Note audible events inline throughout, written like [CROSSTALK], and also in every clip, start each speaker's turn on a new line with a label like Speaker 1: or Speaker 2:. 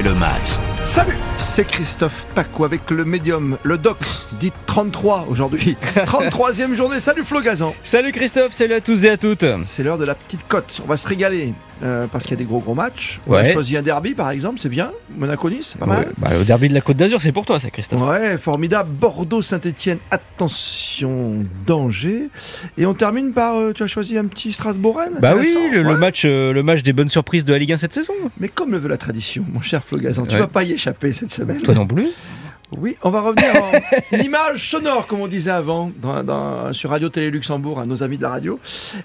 Speaker 1: le match.
Speaker 2: Salut, c'est Christophe Paco avec le médium, le doc, dit 33 aujourd'hui. [LAUGHS] 33e journée, salut Flo Gazan.
Speaker 3: Salut Christophe, salut à tous et à toutes.
Speaker 2: C'est l'heure de la petite cote, on va se régaler. Euh, parce qu'il y a des gros gros matchs. On
Speaker 3: Ouais.
Speaker 2: a choisi un derby par exemple, c'est bien. Monaco-Nice, c'est pas mal.
Speaker 3: Bah, le derby de la Côte d'Azur, c'est pour toi ça Christophe.
Speaker 2: Ouais, formidable. Bordeaux-Saint-Etienne, attention, danger. Et on termine par, euh, tu as choisi un petit Strasbourg-Rennes
Speaker 3: Bah oui, le, match, euh, le match des bonnes surprises de la Ligue 1 cette saison.
Speaker 2: Mais comme le veut la tradition, mon cher Flo Gazan, tu vas pas y échapper cette semaine.
Speaker 3: Toi non plus
Speaker 2: Oui, on va revenir en [LAUGHS] image sonore, comme on disait avant, dans- dans- sur Radio Télé Luxembourg, à nos amis de la radio.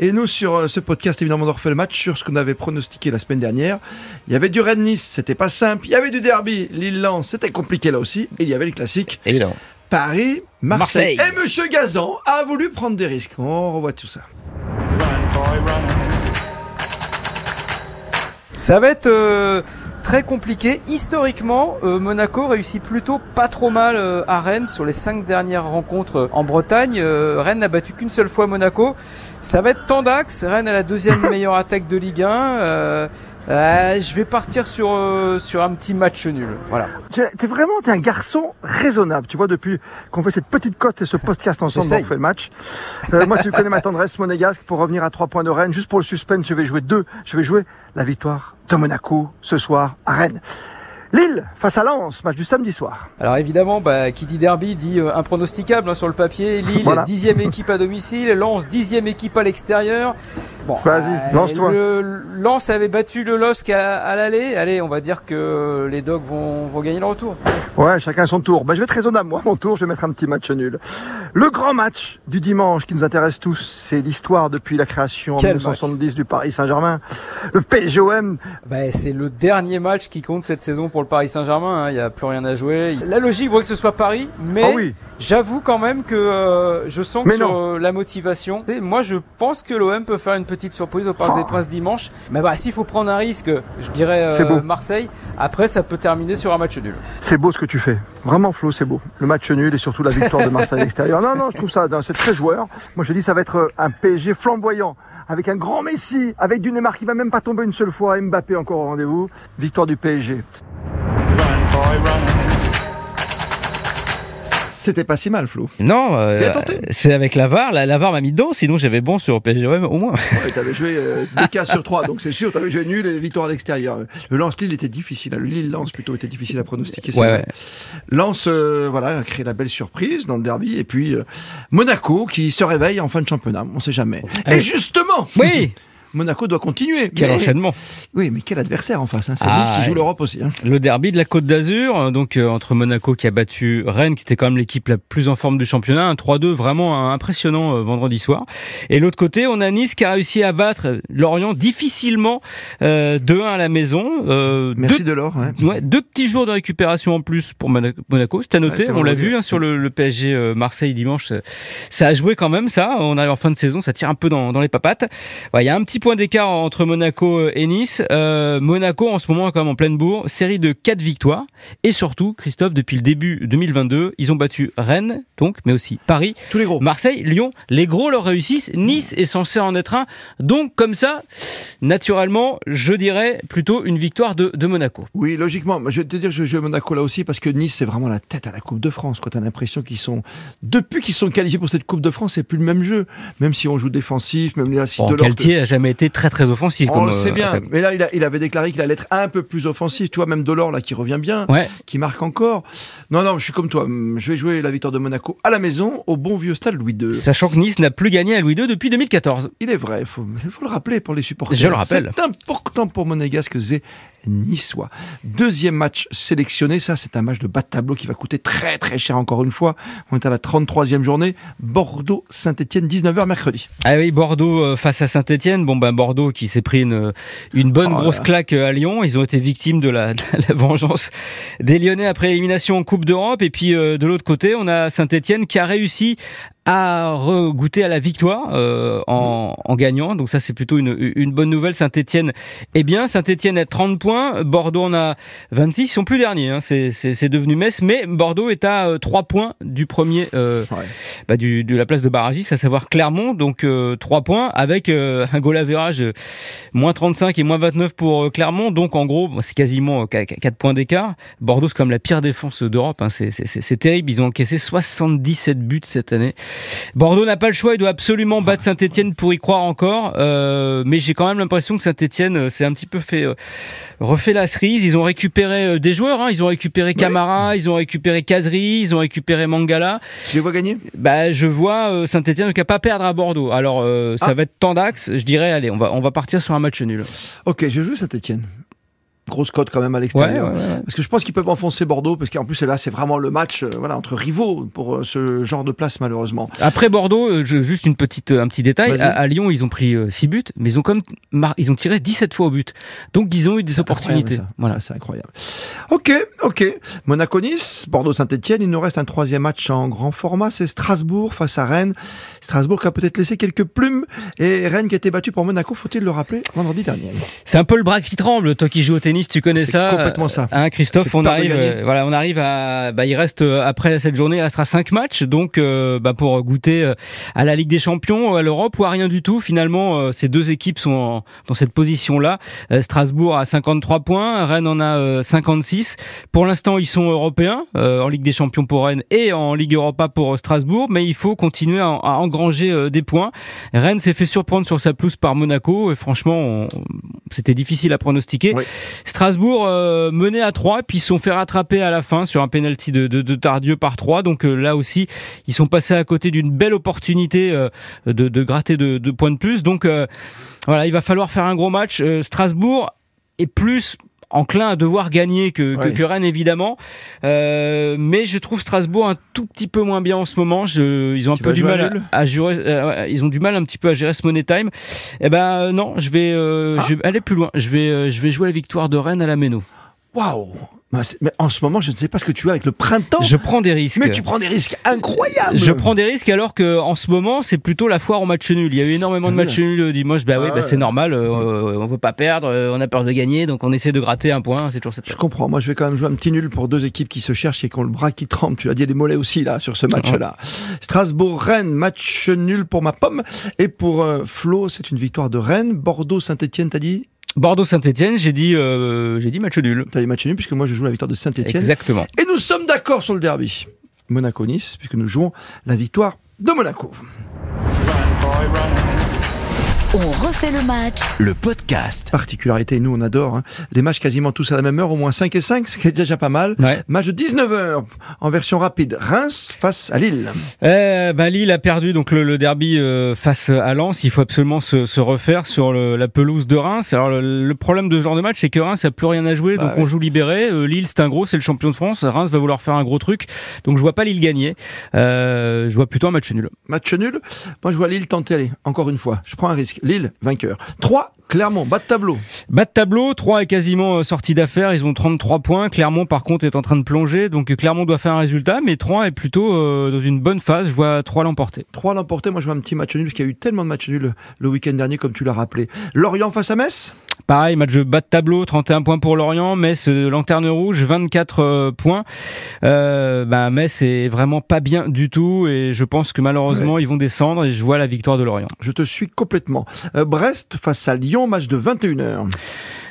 Speaker 2: Et nous, sur euh, ce podcast, évidemment, on refait le match sur ce qu'on avait pronostiqué la semaine dernière. Il y avait du Rennes-Nice, c'était pas simple. Il y avait du derby, Lille-Lens, c'était compliqué là aussi. Et il y avait les classiques
Speaker 3: Évidemment.
Speaker 2: Paris-Marseille.
Speaker 3: Marseille.
Speaker 2: Et Monsieur Gazan a voulu prendre des risques. On revoit tout ça.
Speaker 4: Ça va être euh, très compliqué. Historiquement, euh, Monaco réussit plutôt pas trop mal euh, à Rennes sur les cinq dernières rencontres euh, en Bretagne. Rennes n'a battu qu'une seule fois Monaco. Ça va être tendax. Rennes a la deuxième [LAUGHS] meilleure attaque de Ligue 1. Euh, je vais partir sur euh, sur un petit match nul. Voilà.
Speaker 2: Tu es t'es vraiment t'es un garçon raisonnable. Tu vois, depuis qu'on fait cette petite cote et ce [LAUGHS] podcast ensemble, on fait le match. Euh, moi, tu connais ma tendresse monégasque pour revenir à trois points de Rennes. Juste pour le suspense, je vais jouer deux. Je vais jouer la victoire de Monaco ce soir à Rennes. Lille face à Lens, match du samedi soir.
Speaker 4: Alors évidemment, bah, qui dit derby dit euh, impronosticable hein, sur le papier. [LAUGHS] Lille,
Speaker 2: Voilà.
Speaker 4: dixième équipe à domicile. Lens, dixième équipe à l'extérieur. Bon,
Speaker 2: Vas-y,
Speaker 4: euh,
Speaker 2: lance-toi.
Speaker 4: le- Lens avait battu le LOSC à, à l'aller. Allez, on va dire que les Dogs vont, vont gagner le retour.
Speaker 2: Ouais, chacun son tour. Ben, je vais être raisonnable. Moi, mon tour, je vais mettre un petit match nul. Le grand match du dimanche qui nous intéresse tous, c'est l'histoire depuis la création en
Speaker 4: Quel
Speaker 2: 1970 du Paris Saint-Germain. Le PSGOM.
Speaker 4: Bah, c'est le dernier match qui compte cette saison pour le Paris Saint-Germain. hein. Il n'y a plus rien à jouer. La logique voudrait que ce soit Paris, mais
Speaker 2: Ah oui.
Speaker 4: j'avoue quand même que euh, je sens que sur euh, la motivation, et moi je pense que l'OM peut faire une petite surprise au Parc
Speaker 2: Oh.
Speaker 4: des Princes dimanche. Mais bah s'il faut prendre un risque, je dirais euh, Marseille. Après, ça peut terminer sur un match nul.
Speaker 2: C'est beau ce que tu fais. Vraiment, Flo, c'est beau. Le match nul et surtout la victoire de Marseille à l'extérieur. Non, non, je trouve ça, c'est très joueur. Moi, je dis, ça va être un PSG flamboyant. Avec un grand Messi, avec du Neymar qui va même pas tomber une seule fois, Mbappé encore au rendez-vous. Victoire du PSG. C'était pas si mal, Flo.
Speaker 3: Non, euh, c'est avec la VAR. La, la VAR m'a mis dedans, sinon j'avais bon sur PSGOM au moins.
Speaker 2: Ouais, t'avais joué euh, deux cas sur trois, donc c'est sûr, t'avais joué nul et victoire à l'extérieur. Le Lens-Lille était difficile, hein. le Lille-Lens plutôt était difficile à pronostiquer.
Speaker 3: Ouais.
Speaker 2: Lens, euh, voilà, a créé la belle surprise dans le derby, et puis euh, Monaco qui se réveille en fin de championnat, on sait jamais. Et
Speaker 3: Eh.
Speaker 2: justement,
Speaker 3: Oui,
Speaker 2: Monaco doit continuer.
Speaker 3: quel
Speaker 2: mais-
Speaker 3: enchaînement.
Speaker 2: Oui, mais quel adversaire en face, hein. c'est
Speaker 3: Ah,
Speaker 2: Nice qui joue l'Europe aussi. hein.
Speaker 3: Le derby de la Côte d'Azur, euh, donc euh, entre Monaco qui a battu Rennes, qui était quand même l'équipe la plus en forme du championnat, un 3-2 vraiment euh, impressionnant euh, vendredi soir. Et l'autre côté, on a Nice qui a réussi à battre Lorient difficilement euh, 2-1 à la maison. Euh,
Speaker 2: Merci
Speaker 3: deux,
Speaker 2: de l'or. ouais.
Speaker 3: ouais, deux petits jours de récupération en plus pour Mona- Monaco, c'est à noter. on l'a vu hein, sur le, le PSG euh, Marseille dimanche, ça, a joué quand même ça. On arrive en fin de saison, ça tire un peu dans, dans les papates. Il y a un petit point d'écart entre Monaco et Nice. Euh, Monaco en ce moment est quand même en pleine bourre, série de 4 victoires. Et surtout, Christophe, depuis le début 2022, ils ont battu Rennes, donc, mais aussi Paris,
Speaker 2: Tous les gros.
Speaker 3: Marseille, Lyon. Les gros leur réussissent. Nice est censé en être un. Donc, comme ça, naturellement, je dirais plutôt une victoire de, de Monaco.
Speaker 2: Oui, logiquement. Je vais te dire que je vais jouer à Monaco là aussi parce que Nice, c'est vraiment la tête à la Coupe de France. Quand tu as l'impression qu'ils sont. Depuis qu'ils sont qualifiés pour cette Coupe de France, c'est plus le même jeu. Même si on joue défensif, même les assises
Speaker 3: Bon,
Speaker 2: de l'or.
Speaker 3: Galtier a jamais été très très offensif.
Speaker 2: On
Speaker 3: comme,
Speaker 2: le sait
Speaker 3: euh,
Speaker 2: bien,
Speaker 3: comme-
Speaker 2: mais là il, a- il avait déclaré qu'il allait être un peu plus offensif. Tu vois, même Delors là qui revient bien,
Speaker 3: Ouais.
Speaker 2: qui marque encore. Non, non, je suis comme toi. Je vais jouer la victoire de Monaco à la maison, au bon vieux stade Louis II.
Speaker 3: Sachant que Nice n'a plus gagné à Louis II depuis 2014.
Speaker 2: Il est vrai, il faut, faut le rappeler pour les supporters.
Speaker 3: Je le rappelle.
Speaker 2: C'est important pour Monégasque et Niçois. Deuxième match sélectionné, ça c'est un match de bas de tableau qui va coûter très très cher encore une fois. On est à la 33e journée. Bordeaux-Saint-Etienne, 19h mercredi.
Speaker 3: Ah oui, Bordeaux euh, face à Saint-Etienne. Bon, ben Bordeaux qui s'est pris une, une bonne
Speaker 2: Oh
Speaker 3: grosse
Speaker 2: là.
Speaker 3: claque euh, à Lyon. Ils ont été victimes de la, [LAUGHS] de la vengeance des Lyonnais après élimination en Coupe d'Europe. Et puis euh, de l'autre côté, on a Saint-Etienne qui a réussi a goûté à la victoire euh, en, en, gagnant. Donc ça, c'est plutôt une, une, bonne nouvelle. Saint-Etienne est bien. Saint-Etienne a 30 points. Bordeaux en a 26. Ils sont plus derniers. Hein. C'est devenu Metz. Mais Bordeaux est à 3 euh, points du premier, euh, bah, du, de la place de barragiste, à savoir Clermont. Donc 3 points avec un goal average moins 35 et moins 29 pour Clermont. Donc en gros, c'est quasiment 4 points d'écart. Bordeaux, c'est comme la pire défense d'Europe. Hein. C'est terrible. Ils ont encaissé 77 buts cette année. Bordeaux n'a pas le choix, il doit absolument battre Saint-Etienne pour y croire encore. Euh, mais j'ai quand même l'impression que Saint-Etienne euh, s'est un petit peu fait euh, refait la cerise. Ils ont récupéré des joueurs, hein. ils ont récupéré Camara, ils ont récupéré Kazri, ils ont récupéré Mangala.
Speaker 2: Tu les vois gagner?
Speaker 3: Bah, Je vois Saint-Etienne ne pas perdre à Bordeaux. Alors ça ah. va être d'axe. Je dirais, allez, on va, on va partir sur un match nul.
Speaker 2: Ok, je joue Saint-Etienne grosse cote quand même à l'extérieur. Parce que je pense qu'ils peuvent enfoncer Bordeaux, parce qu'en plus là c'est vraiment le match euh, voilà, entre rivaux pour euh, ce genre de place malheureusement.
Speaker 3: Après Bordeaux, euh, juste une petite, un petit détail, à, Lyon ils ont pris 6 buts, mais ils ont, comme, ils ont tiré 17 fois au but. Donc ils ont eu des opportunités.
Speaker 2: voilà, c'est incroyable. Ok, ok. Monaco-Nice, Bordeaux-Saint-Etienne, il nous reste un troisième match en grand format, c'est Strasbourg face à Rennes. Strasbourg qui a peut-être laissé quelques plumes et Rennes qui a été battu pour Monaco, faut-il le rappeler, vendredi dernier.
Speaker 3: C'est un peu le bras qui tremble, toi qui joues au tennis tu connais ça.
Speaker 2: Complètement ça.
Speaker 3: Hein, Christophe, on arrive, euh, voilà, on arrive à, bah, il reste euh, après cette journée, il restera cinq matchs, donc euh, bah, pour goûter à la Ligue des Champions, à l'Europe ou à rien du tout. Finalement, ces deux équipes sont dans cette position-là. Strasbourg a 53 points, Rennes en a 56. Pour l'instant, ils sont européens en Ligue des Champions pour Rennes et en Ligue Europa pour Strasbourg, mais il faut continuer à, engranger des points. Rennes s'est fait surprendre sur sa pelouse par Monaco et franchement, c'était difficile à pronostiquer. Strasbourg euh, menait à 3 puis ils se sont fait rattraper à la fin sur un penalty de, de, de Tardieu par 3 donc euh, là aussi ils sont passés à côté d'une belle opportunité euh, de, de, gratter de, points de plus. Donc voilà il va falloir faire un gros match. Strasbourg est plus enclin à devoir gagner que, que, Rennes évidemment. Euh, mais je trouve Strasbourg un tout petit peu moins bien en ce moment. Je, ils ont un peu du mal à, gérer. Euh, ils ont du mal un petit peu à gérer ce money time. Eh ben euh, non, je vais, euh, ah. je vais aller plus loin. Je vais, je vais jouer la victoire de Rennes à la Méno.
Speaker 2: Waouh mais en ce moment, je ne sais pas ce que tu as avec le printemps.
Speaker 3: Je prends des risques.
Speaker 2: Mais tu prends des risques incroyables.
Speaker 3: Je prends des risques alors que en ce moment, c'est plutôt la foire au match nul. Il y a eu énormément de matchs nuls dimanche. Bah oui, bah c'est normal. Euh, on veut pas perdre. Euh, on a peur de gagner, donc on essaie de gratter un point. C'est toujours cette.
Speaker 2: Je comprends. Moi, je vais quand même jouer un petit nul pour deux équipes qui se cherchent et qui ont le bras qui tremble. Tu l'as dit, les mollets aussi là sur ce match-là. Strasbourg-Rennes, match nul pour ma pomme et pour euh, Flo, c'est une victoire de Rennes. Bordeaux-Saint-Étienne, t'as dit?
Speaker 3: Bordeaux-Saint-Etienne, j'ai dit, euh, j'ai dit match nul.
Speaker 2: T'as dit match nul puisque moi je joue la victoire de Saint-Etienne.
Speaker 3: Exactement.
Speaker 2: Et nous sommes d'accord sur le derby. Monaco-Nice, puisque nous jouons la victoire de Monaco.
Speaker 1: On refait le match. Le podcast.
Speaker 2: Particularité, nous on adore. Hein. Les matchs quasiment tous à la même heure, au moins 5 et 5, ce qui est déjà pas mal. Match de 19h en version rapide. Reims face à Lille.
Speaker 3: Eh, bah, Lille a perdu donc le, derby euh, face à Lens. Il faut absolument se, se refaire sur le, la pelouse de Reims. Alors le, problème de ce genre de match, c'est que Reims n'a plus rien à jouer, bah donc on joue libéré. Euh, Lille, c'est un gros, c'est le champion de France. Reims va vouloir faire un gros truc. Donc je vois pas Lille gagner. Euh, je vois plutôt un match nul.
Speaker 2: Match nul Moi je vois Lille tenter, aller encore une fois. Je prends un risque. Lille, vainqueur. 3, Clermont, bas de tableau.
Speaker 3: Bas de tableau, 3 est quasiment euh, sorti d'affaires, ils ont 33 points. Clermont, par contre, est en train de plonger, donc Clermont doit faire un résultat, mais 3 est plutôt euh, dans une bonne phase. Je vois 3 l'emporter.
Speaker 2: 3 l'emporter, moi je vois un petit match nul, parce qu'il y a eu tellement de matchs nuls le week-end dernier, comme tu l'as rappelé. Lorient face à Metz?
Speaker 3: Pareil, match de bas de tableau, 31 points pour Lorient, Metz, euh, lanterne rouge, 24 points. Euh, bah, Metz est vraiment pas bien du tout, et je pense que malheureusement, ils vont descendre, et je vois la victoire de Lorient.
Speaker 2: Je te suis complètement. Brest face à Lyon, match de 21h.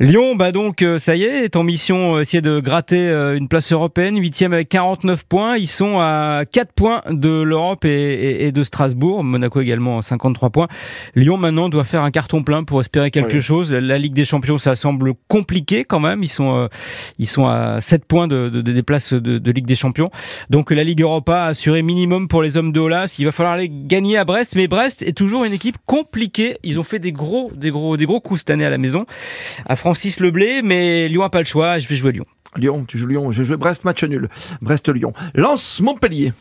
Speaker 3: Lyon, bah donc, euh, ça y est, est en mission euh, essayer de gratter euh, une place européenne, huitième avec 49 points. Ils sont à 4 points de l'Europe et, de Strasbourg. Monaco également à 53 points. Lyon maintenant doit faire un carton plein pour espérer quelque chose. La Ligue des Champions, ça semble compliqué quand même. Ils sont, ils sont à 7 points de, des places de, Ligue des Champions. Donc la Ligue Europa a assuré minimum pour les hommes de Olas. Il va falloir les gagner à Brest, mais Brest est toujours une équipe compliquée. Ils ont fait des gros, des gros, des gros coups cette année à la maison. À Francis Leblé, mais Lyon n'a pas le choix, je vais jouer Lyon.
Speaker 2: Lyon, tu joues Lyon. Je joué Brest, match nul. Brest-Lyon. Lance-Montpellier.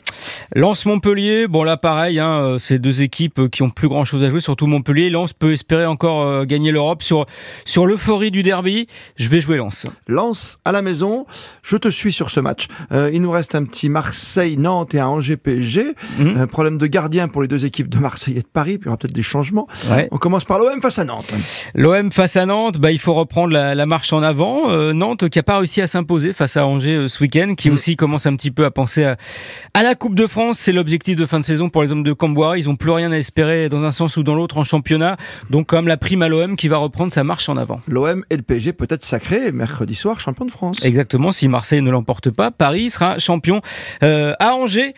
Speaker 3: Lance-Montpellier, bon là pareil, hein, euh, c'est deux équipes euh, qui ont plus grand chose à jouer, surtout Montpellier. Lance peut espérer encore euh, gagner l'Europe sur, sur l'euphorie du derby. Je vais jouer Lance.
Speaker 2: Lance à la maison, je te suis sur ce match. il nous reste un petit Marseille-Nantes et un Angers-PSG. Un problème de gardien pour les deux équipes de Marseille et de Paris, puis il y aura peut-être des changements. On commence par l'OM face à Nantes.
Speaker 3: L'OM face à Nantes, bah, il faut reprendre la, marche en avant. Nantes qui n'a pas réussi à s'imposer face à Angers ce week-end, qui mhm. aussi commence un petit peu à penser à, à la Coupe de France. C'est l'objectif de fin de saison pour les hommes de Camboire. Ils n'ont plus rien à espérer dans un sens ou dans l'autre en championnat. Donc, comme la prime à l'OM qui va reprendre sa marche en avant.
Speaker 2: L'OM et le PSG peut-être sacré mercredi soir champion de France.
Speaker 3: Exactement. Si Marseille ne l'emporte pas, Paris sera champion euh, à Angers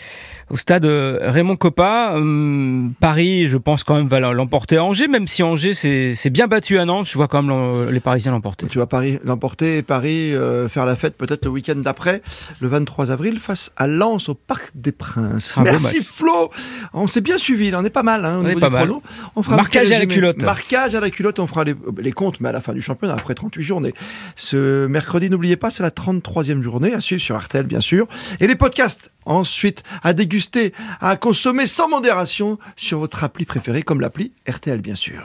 Speaker 3: au stade euh, Raymond Coppa. Hum, Paris, je pense quand même, va l'emporter à Angers, même si Angers s'est bien battu à Nantes. Je vois quand même les Parisiens l'emporter.
Speaker 2: Tu vois Paris l'emporter et Paris euh, faire la fête peut-être le week-end d'après, le 23 avril, face à Lens au Parc des Princes. Merci Flo. On s'est bien suivi, là. on est pas mal. Hein,
Speaker 3: on est pas mal.
Speaker 2: On
Speaker 3: fera Marquage à la culotte.
Speaker 2: Marquage à la culotte, on fera les, comptes, mais à la fin du championnat, après 38 journées. Ce mercredi, n'oubliez pas, c'est la 33e journée à suivre sur RTL, bien sûr. Et les podcasts ensuite à à consommer sans modération sur votre appli préférée, comme l'appli RTL bien sûr.